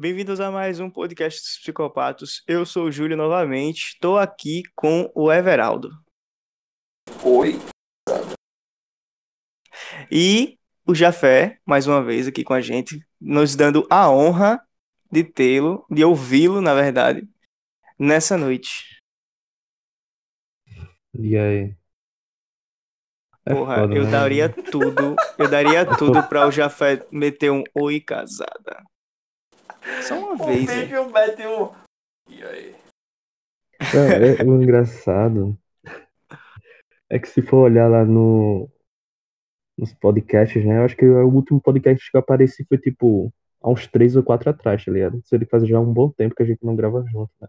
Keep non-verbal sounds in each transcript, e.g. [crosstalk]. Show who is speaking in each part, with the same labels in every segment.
Speaker 1: Bem-vindos a mais um podcast dos Psicopatos. Eu sou o Júlio novamente. Estou aqui com o Everaldo.
Speaker 2: Oi.
Speaker 1: E o Jafé, mais uma vez aqui com a gente, nos dando a honra de tê-lo, de ouvi-lo, na verdade, nessa noite.
Speaker 3: E aí? É
Speaker 1: Porra,
Speaker 3: foda,
Speaker 1: eu
Speaker 3: né?
Speaker 1: daria tudo, eu daria [laughs] tudo para o Jafé meter um oi casada. Só uma
Speaker 2: O
Speaker 1: vez, hein?
Speaker 2: vídeo mete um. E aí?
Speaker 3: Não, é- o engraçado é que se for olhar lá no, nos podcasts, né? Eu acho que o último podcast que eu apareci foi tipo há uns três ou quatro atrás, tá ligado? Isso ele faz já um bom tempo que a gente não grava junto, né?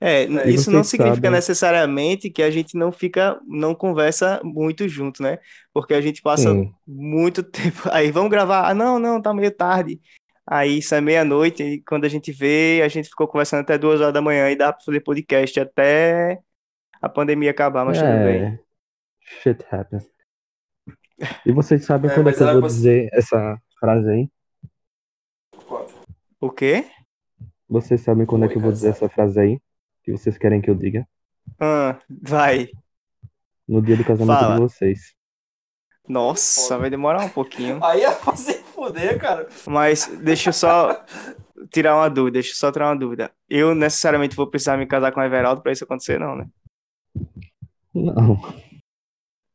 Speaker 1: É,
Speaker 2: E
Speaker 1: isso não significa necessariamente que a gente não fica, não conversa muito junto, né? Porque a gente passa
Speaker 3: Sim.
Speaker 1: muito [laughs] tempo. Aí vamos gravar. Ah, não, não, tá meio tarde. Aí isso é meia-noite, e quando a gente vê, a gente ficou conversando até duas horas da manhã e dá pra fazer podcast até a pandemia acabar, mas tudo bem.
Speaker 3: É, shit happens. E vocês sabem
Speaker 2: É,
Speaker 3: quando é que eu vou dizer essa frase aí?
Speaker 1: O quê?
Speaker 3: Vocês sabem quando é que eu vou dizer essa frase aí? Que vocês querem que eu diga?
Speaker 1: Ah, vai.
Speaker 3: No dia do casamento
Speaker 1: Fala.
Speaker 3: de vocês.
Speaker 1: Nossa,
Speaker 2: Foda.
Speaker 1: vai demorar um pouquinho.
Speaker 2: Aí é fazer fuder, cara.
Speaker 1: Mas deixa eu só tirar uma dúvida, deixa eu só tirar uma dúvida. Eu necessariamente vou precisar me casar com o Everaldo pra isso acontecer, não, né?
Speaker 3: Não,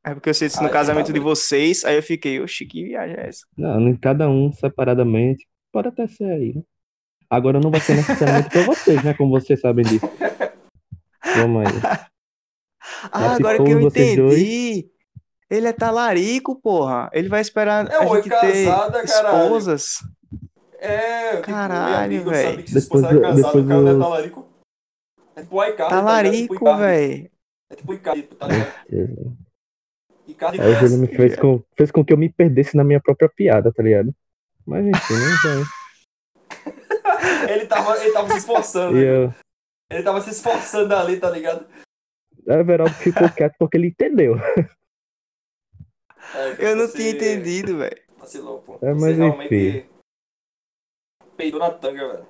Speaker 1: É porque eu sei isso no casamento de vocês, aí eu fiquei, oxi, que viagem é essa?
Speaker 3: não, em cada um separadamente. Pode até ser aí, né? Agora não vai ser necessariamente pra vocês, né? Como vocês sabem disso. Vamos aí. [laughs]
Speaker 1: Ah, agora que eu entendi. Ele é talarico, porra. Ele vai esperar
Speaker 2: É,
Speaker 1: a gente ter
Speaker 2: casada, caralho.
Speaker 1: esposas.
Speaker 2: É,
Speaker 1: Caralho,
Speaker 2: se
Speaker 3: Depois
Speaker 2: esposa é casado,
Speaker 3: depois
Speaker 2: o cara não é talarico. É tipo tá ligado? É tipo
Speaker 1: Talarico, velho.
Speaker 2: É tipo o Icardi, tá ligado? Icardi
Speaker 3: Aí o Júlio me fez com, fez com que eu me perdesse na minha própria piada, tá ligado? Mas enfim, né? já- [laughs]
Speaker 2: Ele tava, ele tava se esforçando.
Speaker 3: E
Speaker 2: né?
Speaker 3: eu,
Speaker 2: Ele tava se esforçando ali, tá ligado?
Speaker 3: o Everaldo ficou [laughs] quieto porque ele entendeu.
Speaker 2: É,
Speaker 1: Eu não
Speaker 2: você
Speaker 1: tinha entendido, velho.
Speaker 2: Vacilou, pô.
Speaker 3: É,
Speaker 2: Você
Speaker 3: mas
Speaker 2: realmente peidou na tanga, velho.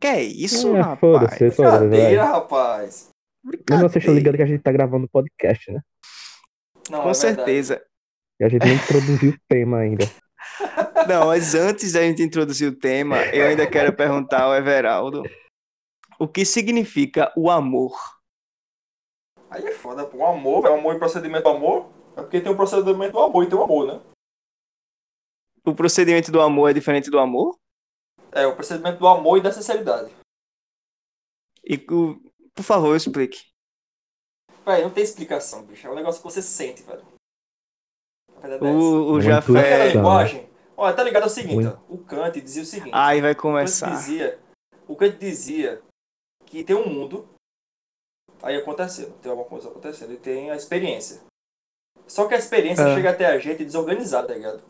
Speaker 1: Que é isso,
Speaker 3: É,
Speaker 1: rapaz?
Speaker 3: foda-se, foda-se, vai.
Speaker 2: Brincadeira, rapaz.
Speaker 3: Mas vocês estão
Speaker 1: Brincadeira.
Speaker 3: ligados que a gente tá gravando podcast, né?
Speaker 2: Não,
Speaker 1: Com
Speaker 2: é
Speaker 1: certeza.
Speaker 3: E a gente nem introduziu o tema ainda.
Speaker 1: Não, mas antes da gente introduzir o tema, eu ainda quero perguntar ao Everaldo o que significa o amor.
Speaker 2: Aí é foda, pô. O amor, velho. O amor e procedimento do amor. É porque tem o procedimento do amor e tem o amor, né?
Speaker 1: O procedimento do amor é diferente do amor?
Speaker 2: É, o procedimento do amor e da sinceridade.
Speaker 1: E o- por favor, explique.
Speaker 2: Velho, não tem explicação, bicho. É um negócio que você sente, velho. É.
Speaker 1: O, o
Speaker 2: aquela
Speaker 1: Jafé.
Speaker 3: Então.
Speaker 2: linguagem? Olha, tá ligado? É o seguinte,
Speaker 3: Muito.
Speaker 2: ó. O Kant dizia o seguinte.
Speaker 1: Aí vai
Speaker 2: O Kant
Speaker 1: começar.
Speaker 2: dizia, o Kant dizia que tem um mundo, aí acontecendo, tem alguma coisa acontecendo, e tem a experiência. Só que a experiência
Speaker 1: Ah.
Speaker 2: chega até a gente desorganizada, tá ligado?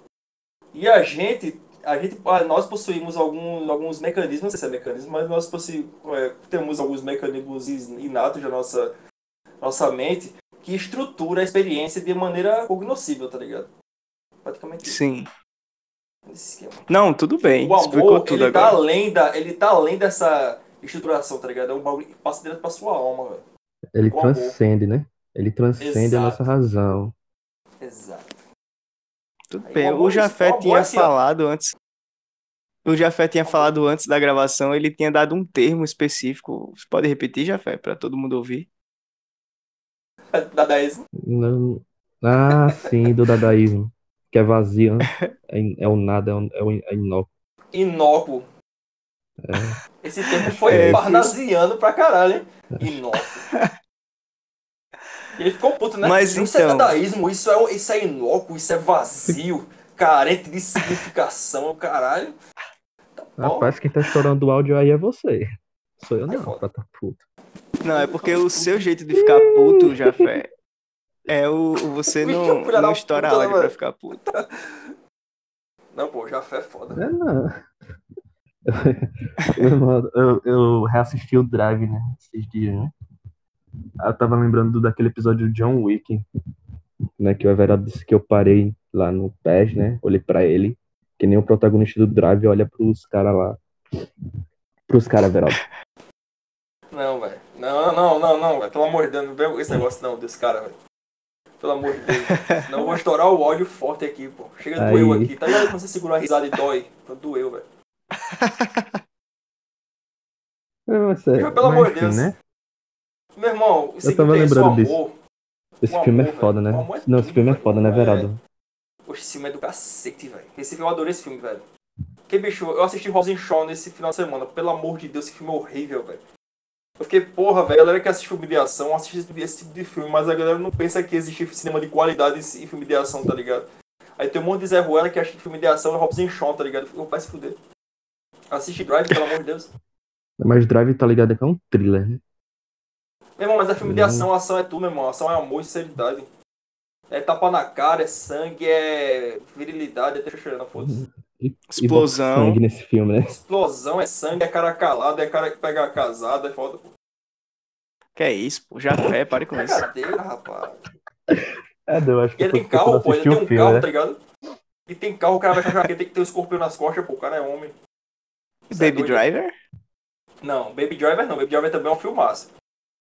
Speaker 2: E a gente, a gente, ah, nós possuímos alguns, alguns mecanismos, não sei se é mecanismo, mas nós possuímos, é, temos alguns mecanismos inatos da nossa, nossa mente que estrutura a experiência de maneira cognoscível, tá ligado? Praticamente
Speaker 1: Sim. Não, tudo bem.
Speaker 2: O
Speaker 1: Explicou
Speaker 2: amor,
Speaker 1: tudo
Speaker 2: ele tá,
Speaker 1: agora.
Speaker 2: além da, ele tá além dessa estruturação, tá ligado? É um bagulho que passa direto pra sua alma, velho.
Speaker 3: Ele
Speaker 2: amor.
Speaker 3: transcende, né? Ele transcende a
Speaker 2: Exato.
Speaker 3: nossa razão.
Speaker 2: Exato.
Speaker 1: Tudo
Speaker 2: Aí
Speaker 1: bem.
Speaker 2: o amor-
Speaker 1: O Jafé
Speaker 2: amor
Speaker 1: tinha
Speaker 2: é assim, ó.
Speaker 1: falado antes. O Jafé tinha falado antes da gravação, ele tinha dado um termo específico. Você pode repetir, Jafé, para todo mundo ouvir?
Speaker 2: Dadaísmo.
Speaker 3: Não... Ah, sim, do dadaísmo. Que é vazio, né? [laughs] É, é o nada, é o, é o é inócuo.
Speaker 2: Inócuo. Esse termo foi
Speaker 1: É,
Speaker 2: parnasiano pra caralho, hein? Inócuo. Ele ficou puto, né?
Speaker 1: Mas
Speaker 2: isso é
Speaker 1: então-
Speaker 2: dadaísmo, isso é, isso é inócuo, isso é vazio, carente de significação, caralho. Tá.
Speaker 3: Rapaz, quem tá estourando o áudio aí é você. Sou eu não, pra tá puto.
Speaker 1: Não, é porque o seu jeito de ficar puto, Jafé, é o, o você [laughs] não, não estoura
Speaker 2: puta, né,
Speaker 1: áudio pra
Speaker 2: mano?
Speaker 1: ficar puto.
Speaker 2: Não, pô, já é foda.
Speaker 3: É não. [laughs] Irmão, eu, eu reassisti o Drive, né? Esses dias, né? Aí Eu tava lembrando do- daquele episódio do John Wick, né? Que o Everaldo disse que eu parei lá no PES, né? Olhei pra ele Que nem o protagonista do Drive olha pros caras lá. Pros caras, Veraldo.
Speaker 2: Não, velho. Não, não, não, não, velho. Pelo amor de Deus, não vem esse negócio não desse cara, velho. Pelo amor de Deus. Senão eu vou estourar o ódio forte aqui, pô. Chega
Speaker 3: Aí.
Speaker 2: doeu aqui. Tá ligado quando você segura uma risada e dói? Então doeu, velho. [laughs]
Speaker 3: Você,
Speaker 2: Pelo amor de Deus.
Speaker 3: né?
Speaker 2: Meu irmão, isso
Speaker 3: Eu tava lembrando disso.
Speaker 2: amor.
Speaker 3: Esse
Speaker 2: O
Speaker 3: filme
Speaker 2: amor,
Speaker 3: é foda, né?
Speaker 2: é
Speaker 3: Não, esse filme é foda, né,
Speaker 2: É.
Speaker 3: Veraldo?
Speaker 2: Poxa, esse filme é do cacete, velho. Esse filme, eu adorei esse filme, velho. Que bicho, eu assisti Rosen Shaw nesse final de semana. Pelo amor de Deus, esse filme é horrível, velho. Eu fiquei, porra, velho, a galera que assiste filme de ação assiste esse- tipo de filme, mas a galera não pensa que existe cinema de qualidade e filme de ação, tá ligado? Aí tem um monte de Zé Ruela que acha que filme de ação é Robson Shaw, tá ligado? Eu se fuder. Assiste Drive, pelo amor de Deus.
Speaker 3: Mas Drive, tá ligado, que é um thriller, né?
Speaker 2: Meu irmão, mas é filme de
Speaker 3: Hum.
Speaker 2: ação, ação é tudo, meu irmão. Ação é amor e sinceridade. É tapa na cara, é sangue, é virilidade, é deixa chorando, foda-se.
Speaker 3: E
Speaker 1: Explosão.
Speaker 3: sangue nesse filme, né?
Speaker 2: Explosão, é sangue, é cara calado, é cara que pega casado, é foda. pô.
Speaker 1: Que é isso, pô. Já fé, pare com isso.
Speaker 2: Brincadeira, rapaz.
Speaker 3: É, eu acho que
Speaker 2: ele tem carro, pô, ele tem um
Speaker 3: filme,
Speaker 2: carro,
Speaker 3: né?
Speaker 2: tá ligado? E tem carro, o cara vai achar que tem que ter um escorpião nas costas, pô, o cara é homem. É
Speaker 1: Baby
Speaker 2: doido.
Speaker 1: Driver?
Speaker 2: Não, Baby Driver não, Baby Driver também é um filmaço.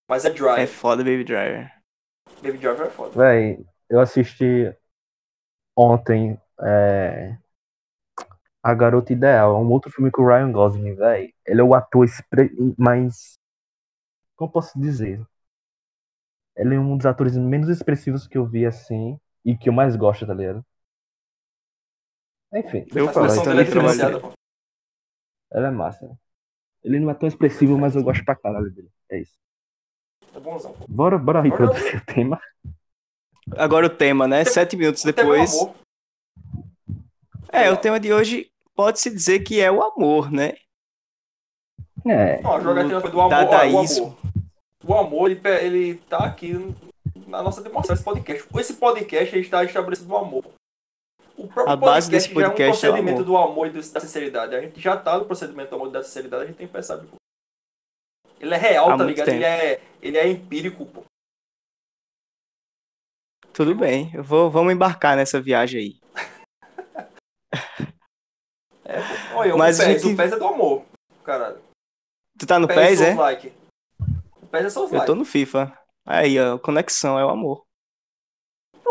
Speaker 2: Mas é Drive.
Speaker 1: É foda, Baby Driver.
Speaker 2: Baby Driver é foda.
Speaker 3: Véi, eu assisti ontem é, A Garota Ideal, é um outro filme com o Ryan Gosling, véi. Ele é o ator expre... mais. Como eu posso dizer? Ele é um dos atores menos expressivos que eu vi assim e que eu mais gosto, tá ligado? Enfim,
Speaker 1: Eu falo, então
Speaker 2: é
Speaker 1: ele
Speaker 3: é massa. Ele não é tão expressivo, mas eu gosto pra caralho dele. É isso.
Speaker 2: É bonzão, pô.
Speaker 3: Bora, bora reproduzir [laughs] o tema.
Speaker 1: Agora o tema, né? Sete minutos
Speaker 2: é
Speaker 1: depois. É, o tema de hoje pode-se dizer que é o amor, né?
Speaker 3: É,
Speaker 2: Não, a jogatina foi do amor.
Speaker 1: Dadaísmo.
Speaker 2: O amor, ele, ele tá aqui na nossa demonstração, esse podcast. Esse podcast ele está estabelecido do amor. O próprio
Speaker 1: A base desse podcast é
Speaker 2: já é um procedimento
Speaker 1: amor.
Speaker 2: do amor e da sinceridade. A gente já tá no procedimento do amor e da sinceridade, a gente tem que pensar. Pô. Ele é real,
Speaker 1: Há
Speaker 2: tá ligado?
Speaker 1: tempo.
Speaker 2: Ele é, ele é empírico, pô.
Speaker 1: Tudo bem, eu vou, vamos embarcar nessa viagem aí. [laughs]
Speaker 2: É, pô. Olha,
Speaker 1: Mas
Speaker 2: o PES,
Speaker 1: gente-
Speaker 2: o PES é do amor. Caralho.
Speaker 1: Tu tá no
Speaker 2: PES
Speaker 1: PES, é?
Speaker 2: Souls like. O PES é Souls
Speaker 1: Eu
Speaker 2: like.
Speaker 1: tô no FIFA. Aí, ó, conexão, é o amor.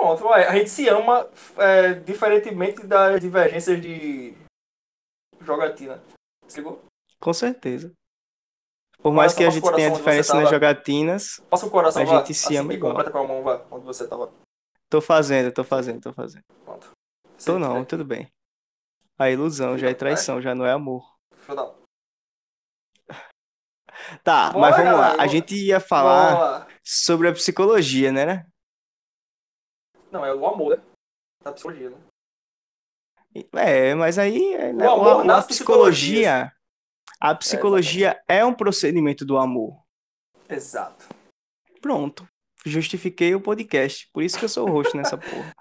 Speaker 2: Pronto, a gente se ama é, diferentemente das divergências de jogatina. Ligou?
Speaker 1: Com certeza. Por mais
Speaker 2: Coração,
Speaker 1: que a gente tenha diferença nas jogatinas,
Speaker 2: Passa o coração,
Speaker 1: A gente se
Speaker 2: assim
Speaker 1: ama igual.
Speaker 2: completa com a mão, vá, onde você tava.
Speaker 1: tô fazendo, tô fazendo, tô fazendo.
Speaker 2: Pronto.
Speaker 1: Tô não, tudo bem. A ilusão já é traição, já não é amor.
Speaker 2: Da-
Speaker 1: Tá,
Speaker 2: Bora,
Speaker 1: mas vamos lá.
Speaker 2: galera,
Speaker 1: A gente ia falar sobre a psicologia, né?
Speaker 2: Não, é o amor, né? Da psicologia, né?
Speaker 1: É, mas aí é, né,
Speaker 2: O amor
Speaker 1: a, a psicologia, a psicologia é um procedimento do amor.
Speaker 2: Exato.
Speaker 1: Pronto. Justifiquei o podcast. Por isso que eu sou o host nessa [laughs] porra.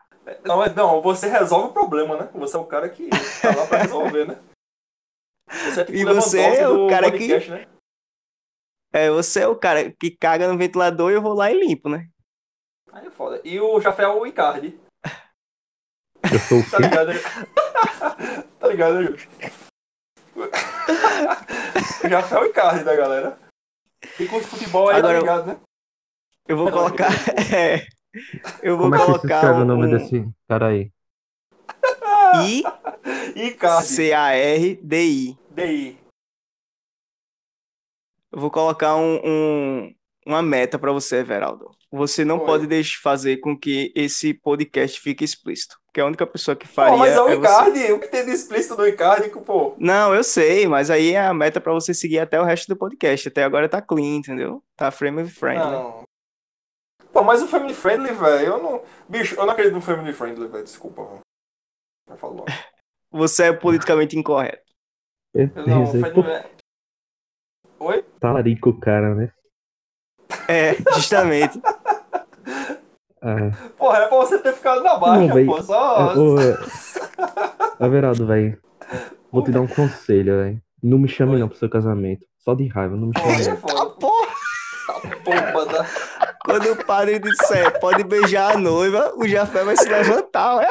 Speaker 2: Não, é- não, você resolve o problema, né? Você é o cara que tá lá pra resolver, né? Você é tipo
Speaker 1: E
Speaker 2: o
Speaker 1: você é o cara que-
Speaker 2: podcast, né?
Speaker 1: É, você é o cara que caga no ventilador e eu vou lá e limpo, né?
Speaker 2: Aí é foda. E o Jafé é o Icardi.
Speaker 3: eu sou o [laughs]
Speaker 2: Tá
Speaker 3: quê?
Speaker 2: ligado? [laughs] tá ligado, né, Ju? O Jafé é o Icardi da galera. E com futebol aí,
Speaker 1: Agora
Speaker 2: tá
Speaker 1: eu-
Speaker 2: ligado, né?
Speaker 1: Eu vou colocar. [laughs] É, eu vou
Speaker 3: Como é que se
Speaker 1: colocar
Speaker 3: o nome
Speaker 1: um
Speaker 3: desse cara aí?
Speaker 2: Icardi.
Speaker 1: I-C-A-R-D-I.
Speaker 2: DI.
Speaker 1: Eu vou colocar um, um- uma meta pra você, Everaldo. Você não
Speaker 2: Oi.
Speaker 1: pode deixar fazer com que esse podcast fique explícito. Porque a única pessoa que
Speaker 2: Pô,
Speaker 1: faria
Speaker 2: mas é o
Speaker 1: é você.
Speaker 2: Icardi. O que tem de explícito do Icardi, pô?
Speaker 1: Não, eu sei, mas aí é a meta pra você seguir até o resto do podcast. Até agora tá clean, entendeu? Tá family friendly.
Speaker 2: Não. Pô, mas o Family Friendly, velho, eu não. Bicho, eu não acredito no Family Friendly, velho. Desculpa, velho.
Speaker 1: Você é politicamente incorreto.
Speaker 2: Eu não, Family.
Speaker 3: pô,
Speaker 2: Oi?
Speaker 3: talarico o cara, né?
Speaker 1: É, justamente.
Speaker 3: Ah,
Speaker 2: Porra, é pra você ter ficado na baixa,
Speaker 3: Não, véi.
Speaker 2: pô. Só.
Speaker 3: é, ô, é, Everaldo, velho. Vou te dar um conselho, velho. Não me chame
Speaker 2: Oi.
Speaker 3: não pro seu casamento. Só de raiva, não me chame
Speaker 2: é foda.
Speaker 1: Porra,
Speaker 2: Tá bomba da.
Speaker 1: quando o padre disser pode beijar a noiva, o Jafé vai se levantar, ué.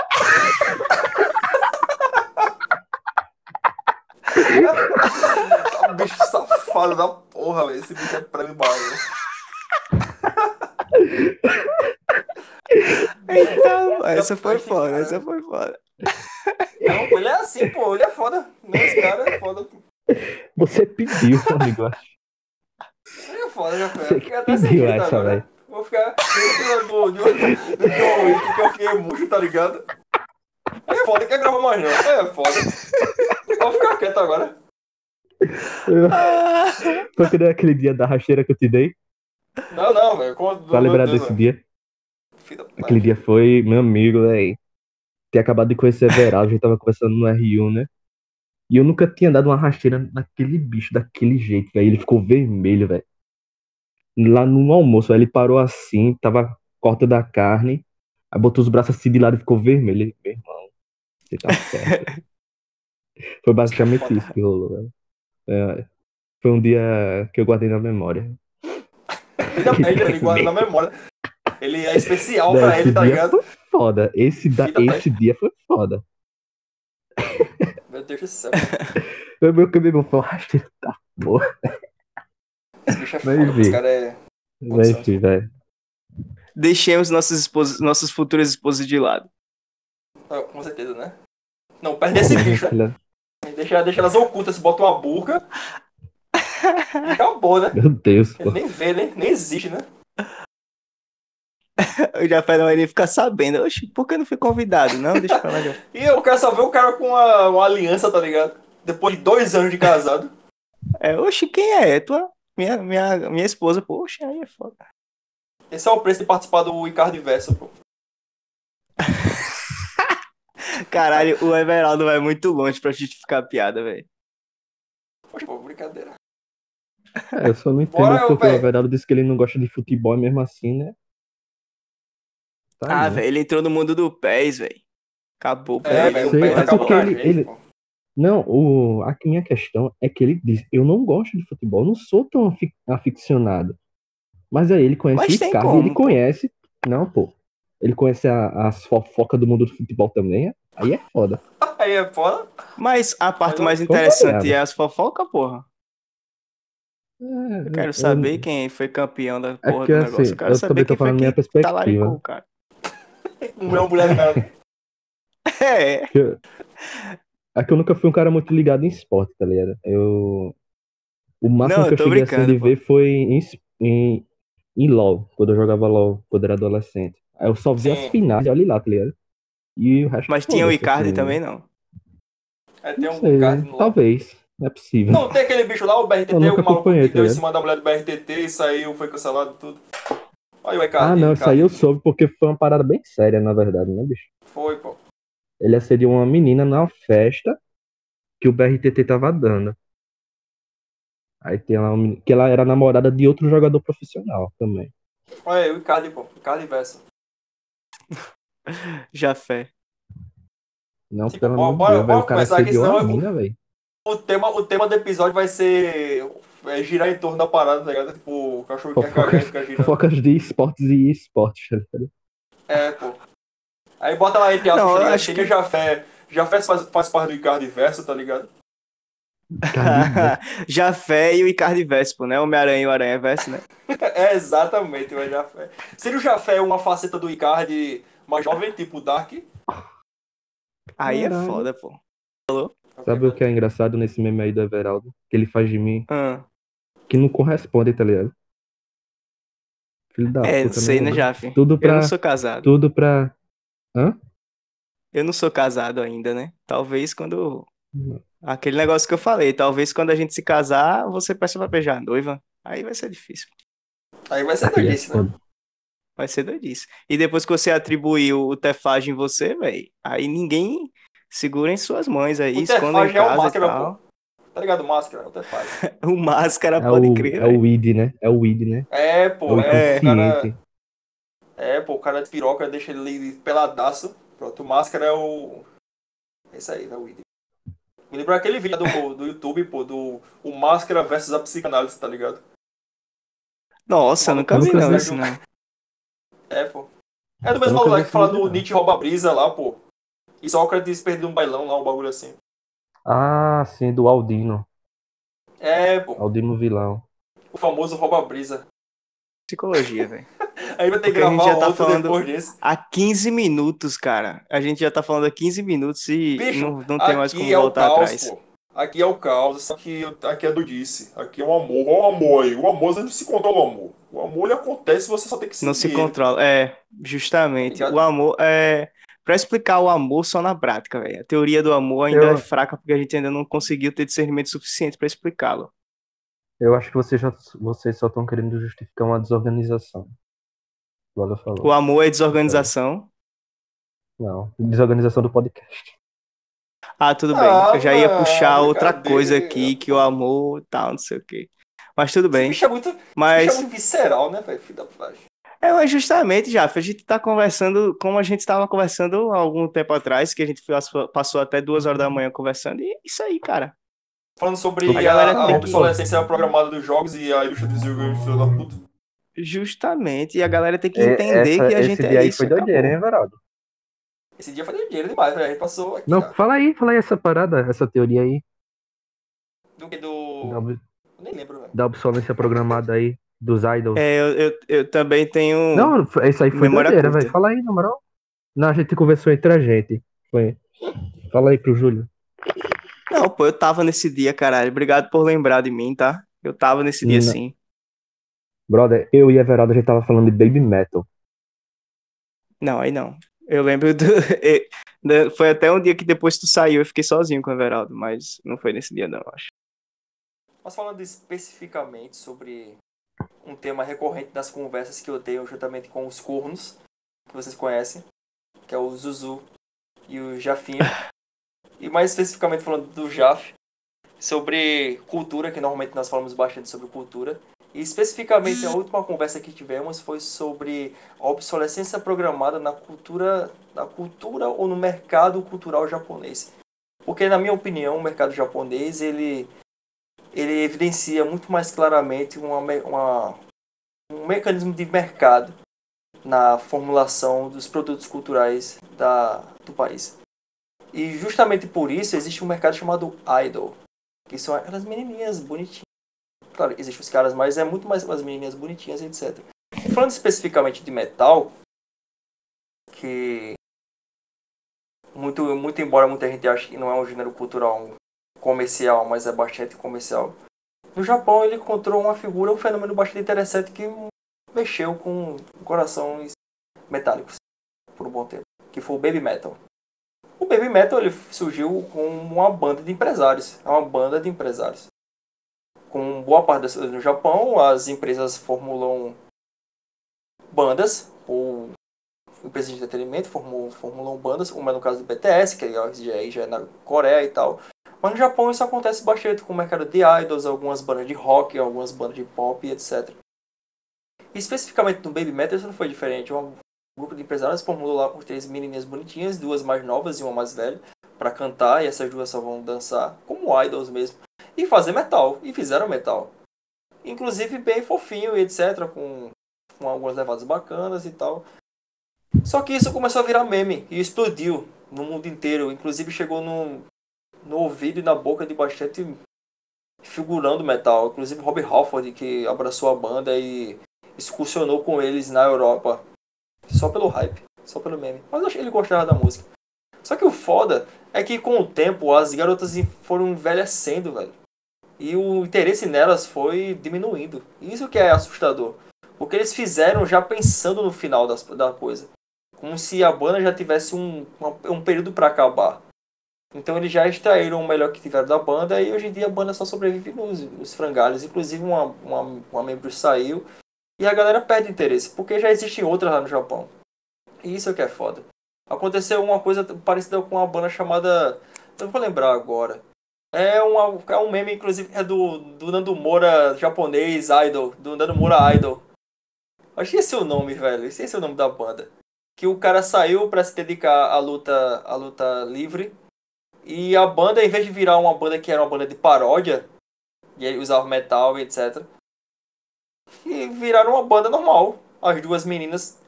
Speaker 2: Tá bicho safado da porra, velho. Esse bicho é prêmio Bahia.
Speaker 1: Então, essa foi foda, essa foi foda.
Speaker 2: Não, ele é assim, pô. Ele é foda. Não, esse cara é foda. pô.
Speaker 3: Você pediu, amigo.
Speaker 2: Ele é foda, já foi.
Speaker 3: Você
Speaker 2: Eu
Speaker 3: que
Speaker 2: fiquei até
Speaker 3: pediu
Speaker 2: sentido
Speaker 3: essa, velho.
Speaker 2: Vou ficar do, do, do, que eu fiquei murcho, tá ligado? É foda, quer gravar mais não. É foda. Vou ficar quieto agora.
Speaker 3: Foi que nem aquele dia da rasteira que eu te dei.
Speaker 2: Não, não, velho.
Speaker 3: Lembrar
Speaker 2: Deus,
Speaker 3: desse dia. Aquele dia foi, meu amigo, velho. Tinha acabado de conhecer Everaldo, a gente tava conversando no R1, né? E eu nunca tinha dado uma rasteira naquele bicho daquele jeito, velho. Ele ficou vermelho, velho. Lá no almoço, aí ele parou assim, tava corta da carne, aí botou os braços assim de lado e ficou vermelho. Ele, Meu irmão, você tá certo. [laughs] Foi basicamente isso que rolou, velho. É, foi um dia que eu guardei na memória.
Speaker 2: Ainda bem, ele [laughs] guarda na memória. Ele é especial
Speaker 3: Não,
Speaker 2: pra ele, tá
Speaker 3: dia
Speaker 2: ligado?
Speaker 3: foi foda. Esse, da, esse dia foi foda.
Speaker 2: Meu Deus do céu. [laughs]
Speaker 3: Foi meu cabelo foi uma rasteira da porra.
Speaker 2: Esse bicho é
Speaker 3: Mas
Speaker 2: foda. Esse cara é.
Speaker 3: Enfim, velho.
Speaker 1: Deixemos nossas, esposas, nossas futuras esposas de lado.
Speaker 2: Ah, Com certeza, né? Não, perde esse bicho, né? Deixa, deixa elas ocultas, bota uma burca. [laughs] Acabou, né?
Speaker 3: Meu Deus,
Speaker 2: Ele nem vê, nem, nem existe, né? [laughs]
Speaker 1: Eu já falei, ele ficar sabendo. Oxi, por que eu não fui convidado? Não, deixa pra lá. já. [laughs]
Speaker 2: E eu quero só ver o cara com uma, uma aliança, tá ligado? Depois de dois anos de casado.
Speaker 1: É, oxi, quem é? É tua? Minha, minha, minha esposa, pô, oxi, aí é foda.
Speaker 2: Esse é o preço de participar do Icardi Verso, pô. [laughs]
Speaker 1: Caralho, o Everaldo vai muito longe pra justificar a piada, velho.
Speaker 2: Poxa, pô, brincadeira.
Speaker 3: É, eu só não entendo
Speaker 2: Bora,
Speaker 3: porque o. Everaldo disse que ele não gosta de futebol mesmo assim, né? Tá
Speaker 1: Ah,
Speaker 3: né?
Speaker 1: velho, ele entrou no mundo do PES, velho. Acabou o
Speaker 2: É,
Speaker 1: PES.
Speaker 2: velho, o
Speaker 3: sei,
Speaker 2: pé
Speaker 3: é porque
Speaker 2: pra
Speaker 3: ele- ele-. Não, o, a minha questão é que ele diz, eu não gosto de futebol, eu não sou tão afic- aficionado. Mas aí ele conhece o
Speaker 1: como,
Speaker 3: ele conhece. Não, pô. Ele conhece a- as fofocas do mundo do futebol também. Aí é foda. [laughs]
Speaker 2: Aí é foda.
Speaker 1: Mas a parte
Speaker 2: Mas
Speaker 1: mais
Speaker 3: eu
Speaker 1: interessante é as fofocas, porra.
Speaker 3: É,
Speaker 1: Eu quero saber quem foi campeão da
Speaker 3: É
Speaker 1: porra
Speaker 3: porque
Speaker 1: do negócio.
Speaker 3: assim,
Speaker 1: eu quero
Speaker 3: eu
Speaker 1: saber
Speaker 3: também tô
Speaker 1: quem foi
Speaker 3: falando minha
Speaker 1: que
Speaker 3: perspectiva.
Speaker 1: talaricou o cara.
Speaker 2: Não é uma mulher, cara.
Speaker 1: É,
Speaker 3: que eu- É que eu nunca fui um cara muito ligado em esporte, tá ligado? Eu. O máximo
Speaker 1: Não,
Speaker 3: que
Speaker 1: eu
Speaker 3: eu
Speaker 1: tô
Speaker 3: cheguei assim, de
Speaker 1: pô.
Speaker 3: ver foi em, em, em LOL, quando eu jogava LOL, quando era adolescente. Aí eu só vi
Speaker 2: Sim.
Speaker 3: as finais, olha lá, tá ligado? E o resto.
Speaker 1: mas tinha o Icardi
Speaker 3: assim,
Speaker 1: também, não.
Speaker 2: Aí tem
Speaker 3: Não
Speaker 2: um
Speaker 3: sei,
Speaker 2: Icardi no
Speaker 3: talvez. Não é possível.
Speaker 2: Não, tem aquele bicho lá, o BRTT,
Speaker 3: Eu
Speaker 2: o maluco que
Speaker 3: tá
Speaker 2: deu em cima da mulher do BRTT e saiu, foi cancelado tudo. Aí o
Speaker 3: ah, não, isso aí eu soube porque foi uma parada bem séria, na verdade, né, bicho?
Speaker 2: Foi, pô.
Speaker 3: Ele assediou uma menina na festa que o BRTT tava dando. Aí tem lá uma menina, que ela era namorada de outro jogador profissional também.
Speaker 2: Olha aí, o Icardi, pô. Icardi Verso. [laughs]
Speaker 1: Já fé.
Speaker 3: Não,
Speaker 2: Tipo,
Speaker 3: pelo amor de Deus, velho.
Speaker 2: bora
Speaker 3: O cara
Speaker 2: começar aqui,
Speaker 3: assediou
Speaker 2: senão
Speaker 3: a
Speaker 2: eu-
Speaker 3: mina, velho.
Speaker 2: O tema, o tema do episódio vai ser é, girar em torno da parada, tá ligado? Tipo, o cachorro quer cagar e fica girando.
Speaker 3: Fofocas de esportes e esportes, tá ligado?
Speaker 2: É, pô. Aí bota lá entre aspas,
Speaker 1: Não,
Speaker 2: tá
Speaker 1: acho que-
Speaker 2: Jafé. Jafé faz, faz parte do Icardi Verso, tá ligado?
Speaker 3: Cara, [laughs]
Speaker 1: Já fé e o Icardi Vespo, né? Homem-Aranha e o Aranha Verso, né? [laughs]
Speaker 2: É, exatamente, o Jafé. Seria o Jafé uma faceta do Icardi mais jovem, tipo Dark?
Speaker 1: Aí é
Speaker 3: Caralho.
Speaker 1: foda, pô.
Speaker 3: Sabe o que é engraçado nesse meme aí do Everaldo? Que ele faz de mim
Speaker 1: Ah,
Speaker 3: que não corresponde, tá ligado? Filho da
Speaker 1: é,
Speaker 3: puta,
Speaker 1: sei, né,
Speaker 3: mano?
Speaker 1: Jaf?
Speaker 3: Tudo
Speaker 1: Eu
Speaker 3: pra.
Speaker 1: não sou casado.
Speaker 3: Tudo pra. Hã?
Speaker 1: Eu não sou casado ainda, né? Talvez quando.
Speaker 3: Não.
Speaker 1: Aquele negócio que eu falei, talvez quando a gente se casar, você peça pra beijar a noiva. Aí vai ser difícil.
Speaker 2: Aí vai ser
Speaker 3: Aí é
Speaker 2: doidice, né?
Speaker 3: foda.
Speaker 1: Vai ser doidice. E depois que você atribuir o tefagem em você, velho, aí ninguém segura em suas mães aí,
Speaker 2: O
Speaker 1: esconda em
Speaker 2: Tefagem é o
Speaker 1: casa e
Speaker 2: máscara,
Speaker 1: tal.
Speaker 2: Tá ligado? Máscara, o Tefagem. [laughs]
Speaker 1: O máscara
Speaker 3: É
Speaker 1: pode
Speaker 3: o,
Speaker 1: crer,
Speaker 3: é o weed, né? É o weed, né?
Speaker 2: É,
Speaker 3: É
Speaker 2: pô,
Speaker 3: o
Speaker 2: é, o cara.
Speaker 3: inconsciente.
Speaker 2: É, pô, o cara de piroca deixa ele peladaço. Pronto, o máscara é o. Esse aí, da Weed. Me lembrou aquele vídeo do, do YouTube, pô, do o Máscara versus a psicanálise, tá ligado?
Speaker 1: Nossa, nunca vi não isso não.
Speaker 2: É, pô. É do mesmo
Speaker 3: vi
Speaker 2: que fala do. Nietzsche rouba brisa lá, pô. E Sócrates perdeu um bailão lá, um bagulho assim.
Speaker 3: Ah, sim, do Aldino.
Speaker 2: É, pô,
Speaker 3: Aldino Vilão.
Speaker 2: o famoso rouba-brisa.
Speaker 1: Psicologia, velho. [laughs]
Speaker 2: Aí vai ter que
Speaker 1: Porque a gente
Speaker 2: gravar
Speaker 1: já tá
Speaker 2: outro
Speaker 1: falando-
Speaker 2: depois desse.
Speaker 1: Há 15 minutos, cara. A gente já tá falando há 15 minutos e
Speaker 2: Bicho,
Speaker 1: não, não tem mais como
Speaker 2: Aqui é
Speaker 1: voltar
Speaker 2: caos,
Speaker 1: atrás.
Speaker 2: pô. Aqui é o caos, só que aqui é do disse. Aqui é o amor. Olha o amor aí. O amor, você não se controla o amor. O amor ele acontece, você só tem que seguir.
Speaker 1: Não se
Speaker 2: ele.
Speaker 1: controla. É, justamente.
Speaker 2: Ligado?
Speaker 1: O amor é. Pra explicar o amor só na prática, velho. A teoria do amor ainda
Speaker 3: Eu-
Speaker 1: é fraca porque a gente ainda não conseguiu ter discernimento suficiente pra explicá-lo.
Speaker 3: Eu acho que vocês, já, vocês só estão querendo justificar uma desorganização. Logo falou.
Speaker 1: O amor é desorganização.
Speaker 3: Não, desorganização do podcast.
Speaker 1: Ah, tudo bem.
Speaker 2: Ah,
Speaker 1: Eu já ia
Speaker 2: mano,
Speaker 1: puxar outra
Speaker 2: brincadeira,
Speaker 1: coisa aqui, que o amor tal, não sei o quê. Mas tudo
Speaker 2: Esse
Speaker 1: bem.
Speaker 2: bicho é muito, esse bicho é
Speaker 1: Mas
Speaker 2: muito visceral, né, velho? Filho da puta.
Speaker 1: É mas justamente, já, a gente tá conversando como a gente estava conversando há algum tempo atrás, que a gente passou, até duas horas da manhã conversando, e é isso aí, cara.
Speaker 2: Falando sobre
Speaker 1: A
Speaker 2: a,
Speaker 1: galera
Speaker 2: a
Speaker 1: que-
Speaker 2: obsolescência programada dos jogos e a indústria dos filho da puta.
Speaker 1: Justamente, e a galera tem que
Speaker 3: É,
Speaker 1: entender
Speaker 3: essa-
Speaker 1: que a
Speaker 3: esse
Speaker 1: gente
Speaker 3: dia
Speaker 1: é
Speaker 3: aí
Speaker 1: isso.
Speaker 3: foi
Speaker 1: acabou.
Speaker 3: doideira, hein, Everaldo?
Speaker 2: Esse dia foi dinheiro demais, velho. A gente passou aqui,
Speaker 3: Não,
Speaker 2: ó.
Speaker 3: fala aí, fala aí essa parada, essa teoria aí
Speaker 2: Do que do.
Speaker 3: da, ob-
Speaker 2: Nem lembro, velho.
Speaker 3: da obsolência programada aí dos idols.
Speaker 1: É, eu, eu, eu também tenho.
Speaker 3: Não, isso aí foi
Speaker 1: curta.
Speaker 3: velho. Fala aí, na moral. Não, a gente conversou entre a gente. Foi. Fala aí pro Júlio.
Speaker 1: Não, pô, eu tava nesse dia, caralho. Obrigado por lembrar de mim, tá? Eu tava nesse dia
Speaker 3: Não.
Speaker 1: sim.
Speaker 3: Brother, eu e Everaldo a gente tava falando de baby metal.
Speaker 1: Não, aí não. Eu lembro do. [laughs] Foi até um dia que depois tu saiu, eu fiquei sozinho com o Everaldo, mas não foi nesse dia, não, eu acho.
Speaker 2: Mas falando especificamente sobre um tema recorrente das conversas que eu tenho juntamente com os cornos, que vocês conhecem, que é o Zuzu e o Jafinho. e mais especificamente falando do Jaf, sobre cultura, que normalmente nós falamos bastante sobre cultura. E especificamente a última conversa que tivemos foi sobre a obsolescência programada na cultura, na cultura ou no mercado cultural japonês. Porque na minha opinião, o mercado japonês, ele ele evidencia muito mais claramente uma, uma- um mecanismo de mercado na formulação dos produtos culturais da, do país. E justamente por isso existe um mercado chamado idol, que são aquelas menininhas bonitinhas. Claro, existem os caras, mas é muito mais as menininhas bonitinhas, etc. Falando especificamente de metal, que muito, muito embora muita gente ache que não é um gênero cultural comercial, mas é bastante comercial. No Japão ele encontrou uma figura, um fenômeno bastante interessante que mexeu com corações metálicos por um bom tempo, que foi o baby metal. O baby metal ele surgiu com uma banda de empresários, é uma banda de empresários. Com boa parte das no Japão, as empresas formulam bandas ou empresas de entretenimento formulam, formulam bandas, é no caso do BTS, que é- já é na Coreia e tal. Mas no Japão isso acontece bastante com o mercado de idols, algumas bandas de rock, algumas bandas de pop, etc. E especificamente no Baby Metal isso não foi diferente. Um grupo de empresários formulou lá com três menininhas bonitinhas, duas mais novas e uma mais velha, para cantar, e essas duas só vão dançar como idols mesmo, e fazer metal. E fizeram metal. Inclusive bem fofinho e etc, com, com algumas levadas bacanas e tal. Só que isso começou a virar meme e explodiu no mundo inteiro. Inclusive chegou no, no ouvido e na boca de bastante figurando metal. Inclusive Rob Halford, que abraçou a banda e excursionou com eles na Europa. Só pelo hype, só pelo meme. Mas eu achei que ele gostava da música. Só que o foda é que com o tempo as garotas foram envelhecendo, velho. E o interesse nelas foi diminuindo. Isso que é assustador. Porque eles fizeram já pensando no final das, da coisa. Como se a banda já tivesse um, um período para acabar. Então eles já extraíram o melhor que tiveram da banda e hoje em dia a banda só sobrevive nos, nos frangalhos. Inclusive uma, uma, uma membro saiu e a galera perde interesse, porque já existem outras lá no Japão. E isso é que é foda. Aconteceu uma coisa parecida com uma banda chamada. Não vou lembrar agora. É, uma, é um meme, inclusive, é do, do Nando Moura japonês, idol. Do Nando Moura Idol. Acho que esse é o nome, velho. Esse é o nome da banda. Que o cara saiu pra se dedicar à luta, à luta livre. E a banda, em vez de virar uma banda que era uma banda de paródia, e ele usava metal e etc. E viraram uma banda normal. As duas meninas,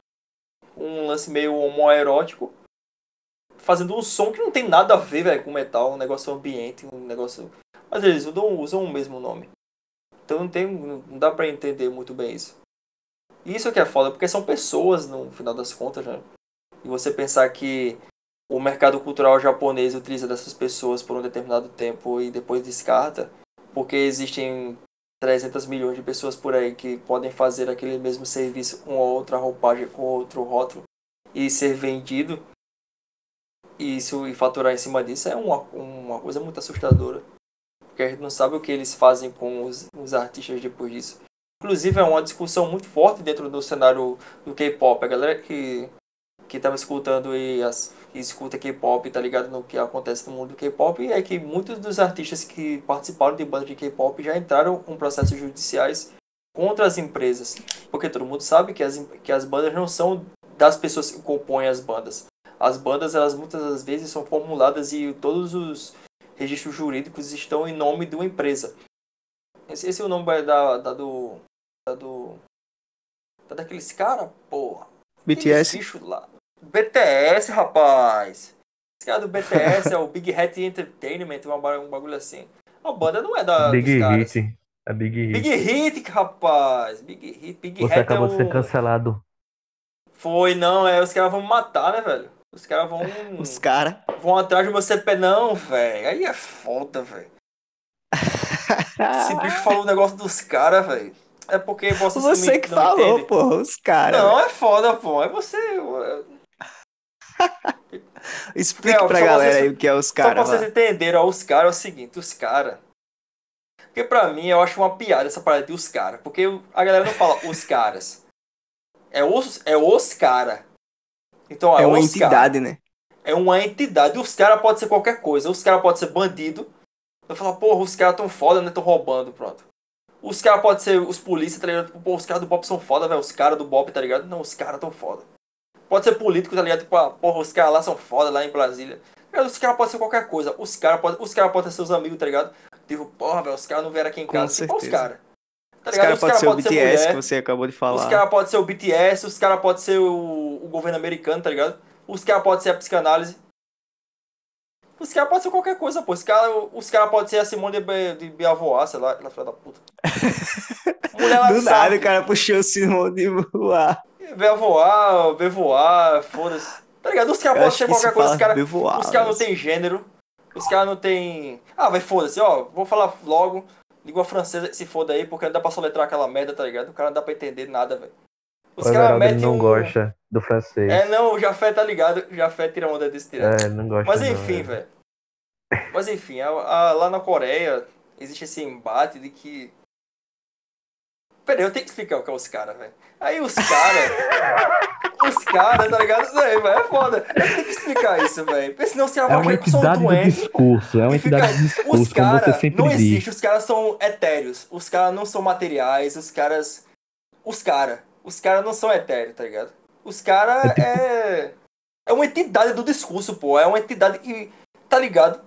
Speaker 2: um lance meio homoerótico, fazendo um som que não tem nada a ver, velho, com metal, um negócio ambiente, um negócio. Mas eles usam, usam o mesmo nome. Então não tem. Não dá pra entender muito bem isso. E isso que é foda, porque são pessoas no final das contas, né? E você pensar que o mercado cultural japonês utiliza dessas pessoas por um determinado tempo e depois descarta, porque existem 300 milhões de pessoas por aí que podem fazer aquele mesmo serviço com outra roupagem, com outro rótulo e ser vendido e, isso, e faturar em cima disso é uma, uma coisa muito assustadora. Porque a gente não sabe o que eles fazem com os, os artistas depois disso. Inclusive é uma discussão muito forte dentro do cenário do K-pop. A galera que que estava escutando e, as, escuta K-pop, tá ligado no que acontece no mundo do K-pop, é que muitos dos artistas que participaram de bandas de K-pop já entraram com processos judiciais contra as empresas. Porque todo mundo sabe que as, que as bandas não são das pessoas que compõem as bandas. As bandas, elas muitas das vezes são formuladas e todos os registros jurídicos estão em nome de uma empresa. Esse, esse é o nome da, da do. Da do. Da daqueles caras, porra.
Speaker 1: BTS.
Speaker 2: Bicho lá. BTS, rapaz. Esse cara do BTS é o Big Hat Entertainment, um bagulho assim. A banda não é da.
Speaker 3: Big
Speaker 2: dos
Speaker 3: Hit. É Big Hit.
Speaker 2: Big Hit, rapaz. Big Hit. Big
Speaker 3: Você
Speaker 2: Hat
Speaker 3: acabou
Speaker 2: é
Speaker 3: de ser
Speaker 2: um...
Speaker 3: cancelado.
Speaker 2: Foi, não, é. Os caras vão me matar, né, velho? Os caras vão.
Speaker 1: Os caras.
Speaker 2: Vão atrás do meu CP, não, velho. Aí é foda, velho. [laughs] Esse bicho falou o negócio dos caras, velho. É porque você,
Speaker 1: Você que falou,
Speaker 2: entende.
Speaker 1: pô, os caras.
Speaker 2: Não, é foda, pô. É você. [laughs]
Speaker 1: Explica
Speaker 2: Não,
Speaker 1: pra galera
Speaker 2: vocês-
Speaker 1: aí o que é os
Speaker 2: Só pra
Speaker 1: caras.
Speaker 2: vocês
Speaker 1: lá.
Speaker 2: entenderem, ó, os caras é o seguinte, os caras. Porque pra mim eu acho uma piada essa parada de os caras. Porque a galera não fala os caras. É os, é os caras. Então, ó,
Speaker 1: É uma
Speaker 2: os cara.
Speaker 1: entidade, né?
Speaker 2: É uma entidade. Os caras pode ser qualquer coisa. Os caras pode ser bandido. Eu falo, porra, os caras tão foda, né? Tão roubando, pronto. Os caras pode ser os polícias, tá ligado? Pô, os caras do Bop são foda, velho. Os caras do Bop, tá ligado? Não, os caras tão foda. Pode ser político, tá ligado? Tipo, ah, porra, os caras lá são foda, lá em Brasília. Cara, Os caras podem ser qualquer coisa. Os caras podem os cara pode ser seus amigos, tá ligado? Tipo, porra, velho, os caras não vieram aqui em casa. Tipo, os caras. Tá
Speaker 1: Os caras podem ser o
Speaker 2: pode
Speaker 1: BTS
Speaker 2: mulher,
Speaker 1: que você acabou de
Speaker 2: os
Speaker 1: falar.
Speaker 2: caras podem ser o BTS, os caras podem ser o, o governo americano, tá ligado? Os caras podem ser a psicanálise. Os caras podem ser qualquer coisa, pô. Os caras os cara podem ser a Simone de, Be- de Beauvoir, sei lá, aquela filha da puta. [laughs] Mulher lá
Speaker 1: Do
Speaker 2: sabe.
Speaker 1: nada o cara puxou o Simão de voar.
Speaker 2: Beauvoir, Beauvoir, foda-se. Tá ligado? Os caras podem ser
Speaker 1: que se
Speaker 2: qualquer coisa, os caras
Speaker 1: Beauvoir,
Speaker 2: os caras não têm gênero. Os caras não têm. Ah, vai foda-se, ó. Vou falar logo. Língua francesa, se foda aí, porque não dá pra soletrar aquela merda, tá ligado? O cara não dá pra entender nada, velho. Os
Speaker 3: O
Speaker 2: caras metem
Speaker 3: não
Speaker 2: um.
Speaker 3: gosta do francês.
Speaker 2: É, não, o Jafé tá ligado. O Jafé tira onda desse tirado.
Speaker 3: É, não gosta
Speaker 2: Mas enfim,
Speaker 3: é.
Speaker 2: velho. Mas enfim, a- a- lá na Coreia existe esse embate de que. Pera aí, eu tenho que explicar o que é os caras, velho. Aí os caras. os caras, tá ligado? Não, velho, é foda. Eu tenho que explicar isso, velho. Porque senão você
Speaker 3: É uma
Speaker 2: um
Speaker 3: entidade
Speaker 2: doente.
Speaker 3: discurso, é uma
Speaker 2: fica-
Speaker 3: entidade do
Speaker 2: Os
Speaker 3: discurso, você
Speaker 2: caras não
Speaker 3: diz.
Speaker 2: existe, os caras são etéreos. Os caras não são materiais, os caras. Os caras. Os caras não são etéreos, tá ligado? Os caras
Speaker 3: É tipo-
Speaker 2: é. É uma entidade do discurso, pô. É uma entidade que. Tá ligado?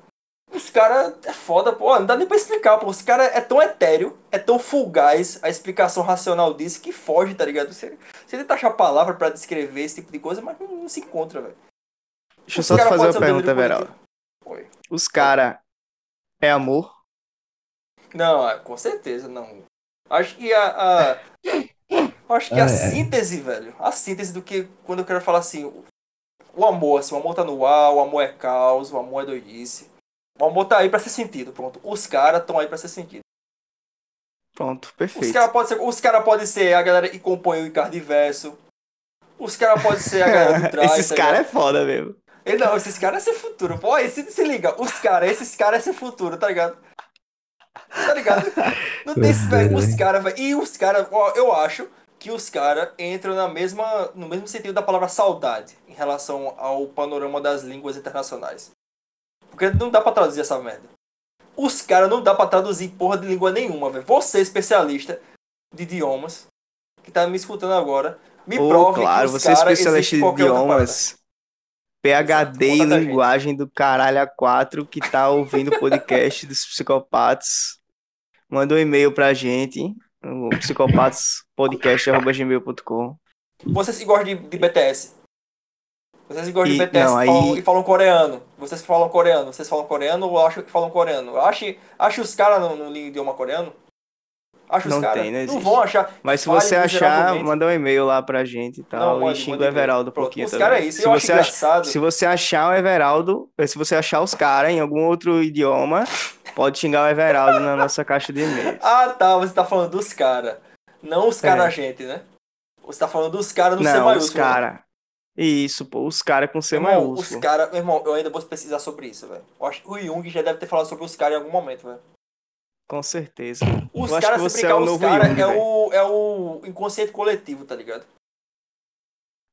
Speaker 2: Os caras é foda, pô. Não dá nem pra explicar, pô. Os caras é tão etéreo, é tão fugaz a explicação racional disso que foge, tá ligado? Você, você tenta achar palavra pra descrever esse tipo de coisa, mas não, não se encontra, velho.
Speaker 1: Deixa eu só te
Speaker 2: cara
Speaker 1: fazer uma
Speaker 2: um
Speaker 1: pergunta.
Speaker 2: Oi.
Speaker 1: Os caras é amor?
Speaker 2: Não, é, com certeza, não. Acho que a. a- acho que
Speaker 3: Ah,
Speaker 2: a
Speaker 3: é.
Speaker 2: síntese, velho. A síntese do que quando eu quero falar assim. o- O amor, assim, o amor tá no ar, o amor é caos, o amor é doidice. Amor tá aí pra ser sentido, pronto. Os caras estão aí pra ser sentido.
Speaker 1: Pronto,
Speaker 2: Os
Speaker 1: perfeito.
Speaker 2: caras podem ser, os cara podem ser a galera que compõe o Icardiverso. Os caras podem ser a galera do [laughs] trás.
Speaker 1: Esses
Speaker 2: tá
Speaker 1: caras é foda mesmo.
Speaker 2: E Não, esses caras é ser futuro. Pô, aí se, se liga, os caras, esses caras é ser futuro, tá ligado? Tá ligado? Não tem esse, velho, os caras, velho. E os caras, ó, eu acho que os caras entram na mesma, no mesmo sentido da palavra saudade em relação ao panorama das línguas internacionais. Porque não dá pra traduzir essa merda. Os caras não dá pra traduzir porra de língua nenhuma, velho. Você, especialista de idiomas, que tá me escutando agora, me
Speaker 1: Ou,
Speaker 2: prove
Speaker 1: claro,
Speaker 2: que os
Speaker 1: você é especialista de idiomas. PHD em linguagem do caralho A4 que tá ouvindo o podcast dos psicopatas. Manda um e-mail pra gente, psicopataspodcast.gmail.com.
Speaker 2: Você se gosta de, de BTS? Vocês gostam
Speaker 1: E-
Speaker 2: de BTS
Speaker 1: não,
Speaker 2: e,
Speaker 1: aí-
Speaker 2: falam, e falam coreano. Vocês que falam coreano, vocês falam coreano ou acham que falam coreano? Ache, ache os caras no, no idioma coreano. Acha os
Speaker 1: Não
Speaker 2: caras.
Speaker 1: tem, não
Speaker 2: Não vão achar.
Speaker 1: Mas se você achar, manda um e-mail lá pra gente e tal.
Speaker 2: Não,
Speaker 1: e xinga o. Everaldo um pouquinho
Speaker 2: os caras é isso,
Speaker 1: se
Speaker 2: eu acho
Speaker 1: você ach-
Speaker 2: engraçado.
Speaker 1: Se você achar o Everaldo, se você achar os caras em algum outro idioma, pode xingar o Everaldo na nossa caixa de e-mail. [laughs]
Speaker 2: Ah, tá. Você tá falando dos caras. Não os caras
Speaker 1: É.
Speaker 2: a gente, né? Você tá falando dos caras no C
Speaker 1: Não,
Speaker 2: maiúsculo.
Speaker 1: os caras. Isso, pô, os caras com C
Speaker 2: Irmão, os
Speaker 1: maiúsculo.
Speaker 2: caras. Meu irmão, eu ainda vou pesquisar sobre isso, velho. Eu acho que o Jung já deve ter falado sobre os caras em algum momento, velho.
Speaker 1: Com certeza.
Speaker 2: Os caras, se
Speaker 1: é
Speaker 2: brincar,
Speaker 1: o
Speaker 2: os caras é o, é o inconsciente coletivo, tá ligado?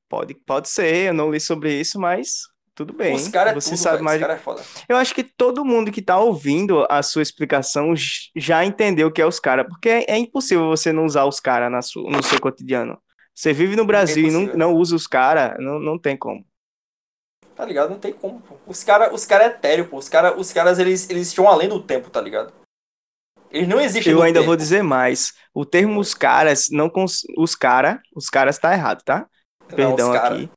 Speaker 1: Pode, pode ser, eu não li sobre isso, mas tudo bem.
Speaker 2: os caras é
Speaker 1: você
Speaker 2: tudo,
Speaker 1: sabe
Speaker 2: velho.
Speaker 1: mais.
Speaker 2: Os caras é foda.
Speaker 1: Eu acho que todo mundo que tá ouvindo a sua explicação já entendeu o que é os caras, porque é, é impossível você não usar os caras no seu cotidiano. Você vive no Brasil e não, não usa os caras, não, não tem como.
Speaker 2: Tá ligado? Não tem como, pô. Os caras os cara é etéreo, pô. Os caras, os caras eles, eles estão além do tempo, tá ligado? Eles não existem
Speaker 1: Eu ainda
Speaker 2: tempo.
Speaker 1: vou dizer mais. O termo os caras, não cons... os cara, os caras tá errado, tá?
Speaker 2: Não,
Speaker 1: Perdão
Speaker 2: cara-
Speaker 1: aqui.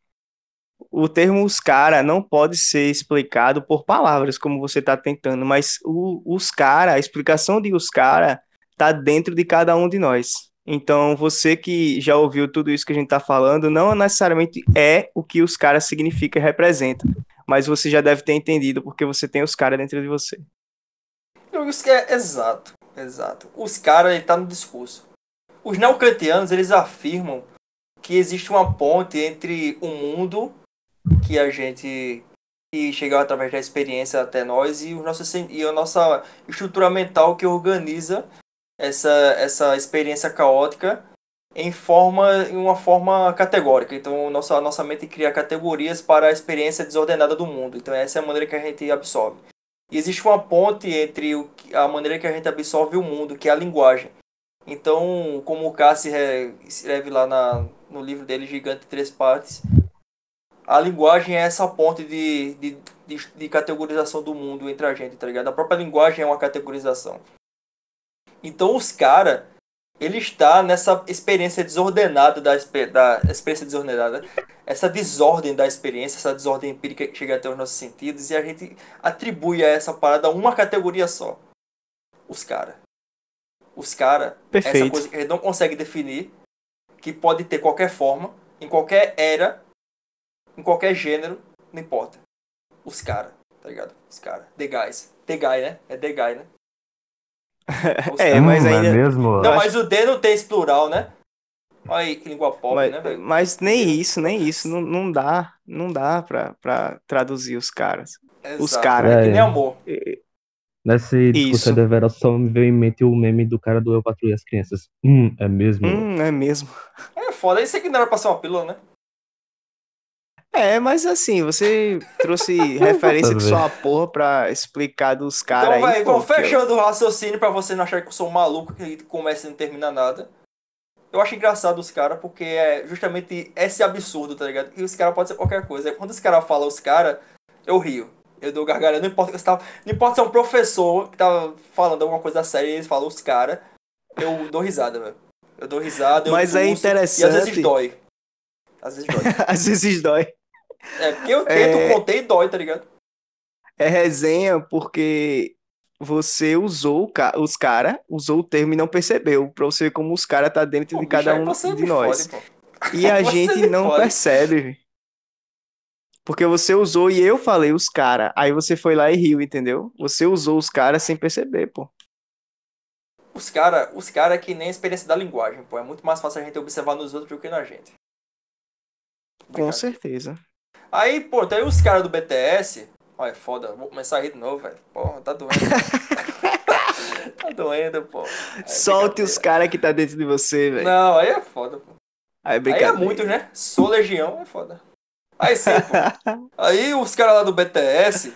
Speaker 1: O termo os cara não pode ser explicado por palavras, como você tá tentando, mas o, os cara, a explicação de os cara tá dentro de cada um de nós. Então, você que já ouviu tudo isso que a gente tá falando, não necessariamente é o que os caras significa e representa, mas você já deve ter entendido porque você tem os caras dentro de você.
Speaker 2: Exato, exato. Os caras, ele tá no discurso. Os neocantianos, eles afirmam que existe uma ponte entre o mundo que a gente que chega através da experiência até nós e, o nosso, e a nossa estrutura mental que organiza essa, essa experiência caótica em forma em uma forma categórica. Então, nossa, nossa mente cria categorias para a experiência desordenada do mundo. Então, essa é a maneira que a gente absorve. E existe uma ponte entre o, a maneira que a gente absorve o mundo, que é a linguagem. Então, como o Cassi re- escreve lá na, no livro dele, Gigante Três Partes, a linguagem é essa ponte de, de, de, de categorização do mundo entre a gente, tá ligado? A própria linguagem é uma categorização. Então, os caras, ele está nessa experiência desordenada da, da experiência desordenada, essa desordem da experiência, essa desordem empírica que chega até os nossos sentidos, e a gente atribui a essa parada uma categoria só. Os caras. Os caras, essa coisa que a gente não consegue definir, que pode ter qualquer forma, em qualquer era, em qualquer gênero, não importa. Os caras, tá ligado? Os caras. The guys. The guy, né? É the guy, né? Os [laughs]
Speaker 1: É, mas
Speaker 3: Hum,
Speaker 1: ainda-
Speaker 3: É mesmo?
Speaker 2: Não,
Speaker 1: acho-
Speaker 2: mas o D não tem esse plural, né? Olha aí, que língua pop,
Speaker 1: Mas,
Speaker 2: né, velho?
Speaker 1: mas nem isso, nem isso, não, não dá, não dá pra, pra traduzir os caras. os
Speaker 2: Exato,
Speaker 1: caras.
Speaker 2: É que
Speaker 3: É.
Speaker 2: nem amor.
Speaker 3: Nesse discurso
Speaker 1: Isso.
Speaker 3: da Vera só me veio em mente o meme do cara do Eu Patrulho as Crianças. Hum, é mesmo?
Speaker 1: Hum, é mesmo.
Speaker 2: É foda, isso aqui não era pra ser uma pílula, né?
Speaker 1: É, mas assim, você trouxe [laughs] referência de sua porra pra explicar dos caras
Speaker 2: Então,
Speaker 1: aí. eu-
Speaker 2: fechando o raciocínio pra você não achar que eu sou um maluco que começa e não termina nada. Eu acho engraçado os caras, porque é justamente esse absurdo, tá ligado? Que os caras podem ser qualquer coisa. Quando os caras falam os caras, eu rio. Eu dou gargalhada. Não importa que você tá, Não importa se é um professor que tá falando alguma coisa séria e eles falam os caras, eu dou risada, velho. Eu dou risada, eu
Speaker 1: Mas é
Speaker 2: tuço, E às vezes
Speaker 1: interessante.
Speaker 2: dói. Às vezes dói. [laughs]
Speaker 1: Às vezes dói.
Speaker 2: É porque eu tento,
Speaker 1: É.
Speaker 2: contei e dói, tá ligado?
Speaker 1: É resenha porque você usou os caras, usou o termo e não percebeu. Pra você ver como os caras tá dentro
Speaker 2: Pô,
Speaker 1: de cada um de nós.
Speaker 2: fode.
Speaker 1: E a [laughs] gente não
Speaker 2: fode.
Speaker 1: percebe. Porque você usou e eu falei os caras. Aí você foi lá e riu, entendeu? Você usou os caras sem perceber, pô.
Speaker 2: Os caras os cara é que nem a experiência da linguagem, pô. É muito mais fácil a gente observar nos outros do que na gente.
Speaker 1: Com certeza.
Speaker 2: Aí, pô, tem os caras do BTS. Olha, é foda, vou começar a rir de novo, velho. Porra, tá doendo. [laughs] tá doendo, pô. Aí é
Speaker 1: Solte os caras que tá dentro de você, velho.
Speaker 2: Não, aí é foda, pô.
Speaker 1: Aí é
Speaker 2: Aí é muitos, né? Sou legião, é foda. Aí sim, pô. [laughs] Aí os caras lá do BTS,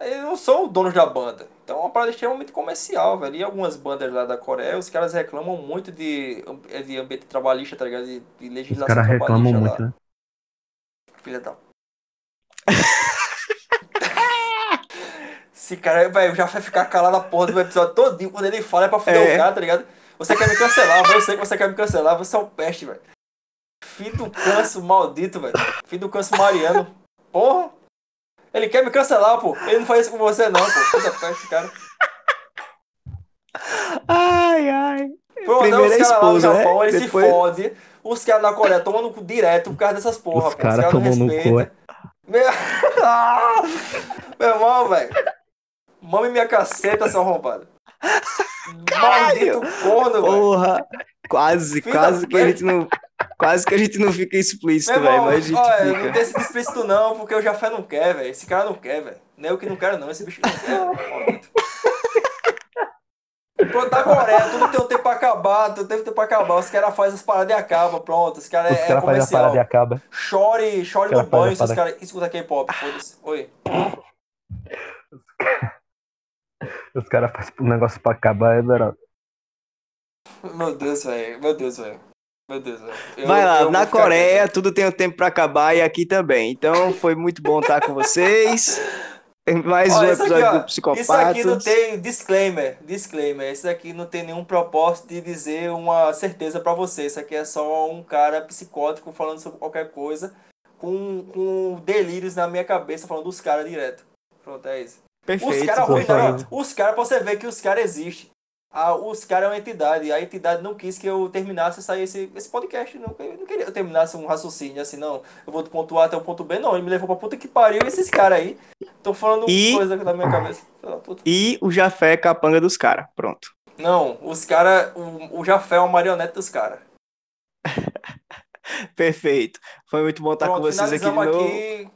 Speaker 2: eles não são donos da banda. Então é uma parada extremamente comercial, velho. E algumas bandas lá da Coreia, os caras reclamam muito de, de ambiente trabalhista, tá ligado? De, de
Speaker 3: Os
Speaker 2: legislação
Speaker 3: caras reclamam
Speaker 2: trabalhista
Speaker 3: muito,
Speaker 2: lá.
Speaker 3: né?
Speaker 2: Filha da. Esse cara, velho, já vai ficar calado a porra do episódio todinho. Quando ele fala é pra fuder
Speaker 1: É.
Speaker 2: o cara, tá ligado? Você quer me cancelar. Eu sei que você quer me cancelar. Você é um peste, velho. Filho do canso maldito, velho. Filho do canso mariano. Porra! Ele quer me cancelar, pô. Ele não faz isso com você, não, pô. Puta peste, cara.
Speaker 1: Ai, ai.
Speaker 2: Pronto,
Speaker 1: Primeiro
Speaker 2: os
Speaker 1: é
Speaker 2: caras lá no
Speaker 1: né?
Speaker 2: Japão, eles
Speaker 1: Depois-
Speaker 2: se fodem. Os caras na Coreia tomam no cu direto por causa dessas porra,
Speaker 3: Os
Speaker 2: pô.
Speaker 3: caras
Speaker 2: não
Speaker 3: tomam no cu, é.
Speaker 2: Meu... Ah! [laughs] Meu irmão, velho. Mame minha caceta, seu arrombado. Maldito corno, velho.
Speaker 1: Porra. Quase,
Speaker 2: Filho
Speaker 1: quase que a gente não. Quase que a gente não fica explícito, velho. Mas a gente
Speaker 2: olha, não
Speaker 1: fica.
Speaker 2: tem esse explícito não, porque o Jafé não quer, velho. Esse cara não quer, velho. Nem eu que não quero, não. Esse bicho não quer. maldito. Pronto, na Coreia, tudo tem um tempo pra acabar, tudo tem um tempo pra acabar. Os caras fazem as paradas e acabam, pronto. Os caras é, é
Speaker 3: caras fazem a
Speaker 2: comercial.
Speaker 3: parada e acaba.
Speaker 2: Chore, chore
Speaker 3: Os caras
Speaker 2: no banho
Speaker 3: parada.
Speaker 2: caras escutam K-pop, foda-se. Oi. [laughs]
Speaker 3: Os caras fazem um negócio pra acabar, é verdade.
Speaker 2: Meu Deus, velho. Meu Deus, velho. Meu Deus, velho. Eu-
Speaker 1: Vai lá, na Coreia tudo tem um tempo pra acabar e aqui também. Então foi muito bom estar com vocês. Mais um
Speaker 2: Olha, aqui,
Speaker 1: episódio
Speaker 2: ó,
Speaker 1: do Psicopatas.
Speaker 2: Isso aqui não tem disclaimer, disclaimer. Isso aqui não tem nenhum propósito de dizer uma certeza pra você. Isso aqui é só um cara psicótico falando sobre qualquer coisa, com, com delírios na minha cabeça falando dos caras direto. Pronto, é isso. Os
Speaker 1: Perfeito.
Speaker 2: não, os caras, pra você ver que os caras existem. Os caras é uma entidade. A entidade não quis que eu terminasse essa- esse, esse podcast. Não, eu não queria que eu terminasse um raciocínio assim, não. Eu vou do ponto A até o ponto B. Não, ele me levou pra puta que pariu. E esses caras aí. Tô falando
Speaker 1: E-
Speaker 2: coisa na minha cabeça. Da.
Speaker 1: E o Jafé é capanga dos caras. Pronto.
Speaker 2: Não, os caras. O, o Jafé é uma marionete dos caras. [laughs]
Speaker 1: Perfeito. Foi muito bom estar com
Speaker 2: Pronto,
Speaker 1: vocês aqui de novo.
Speaker 2: aqui.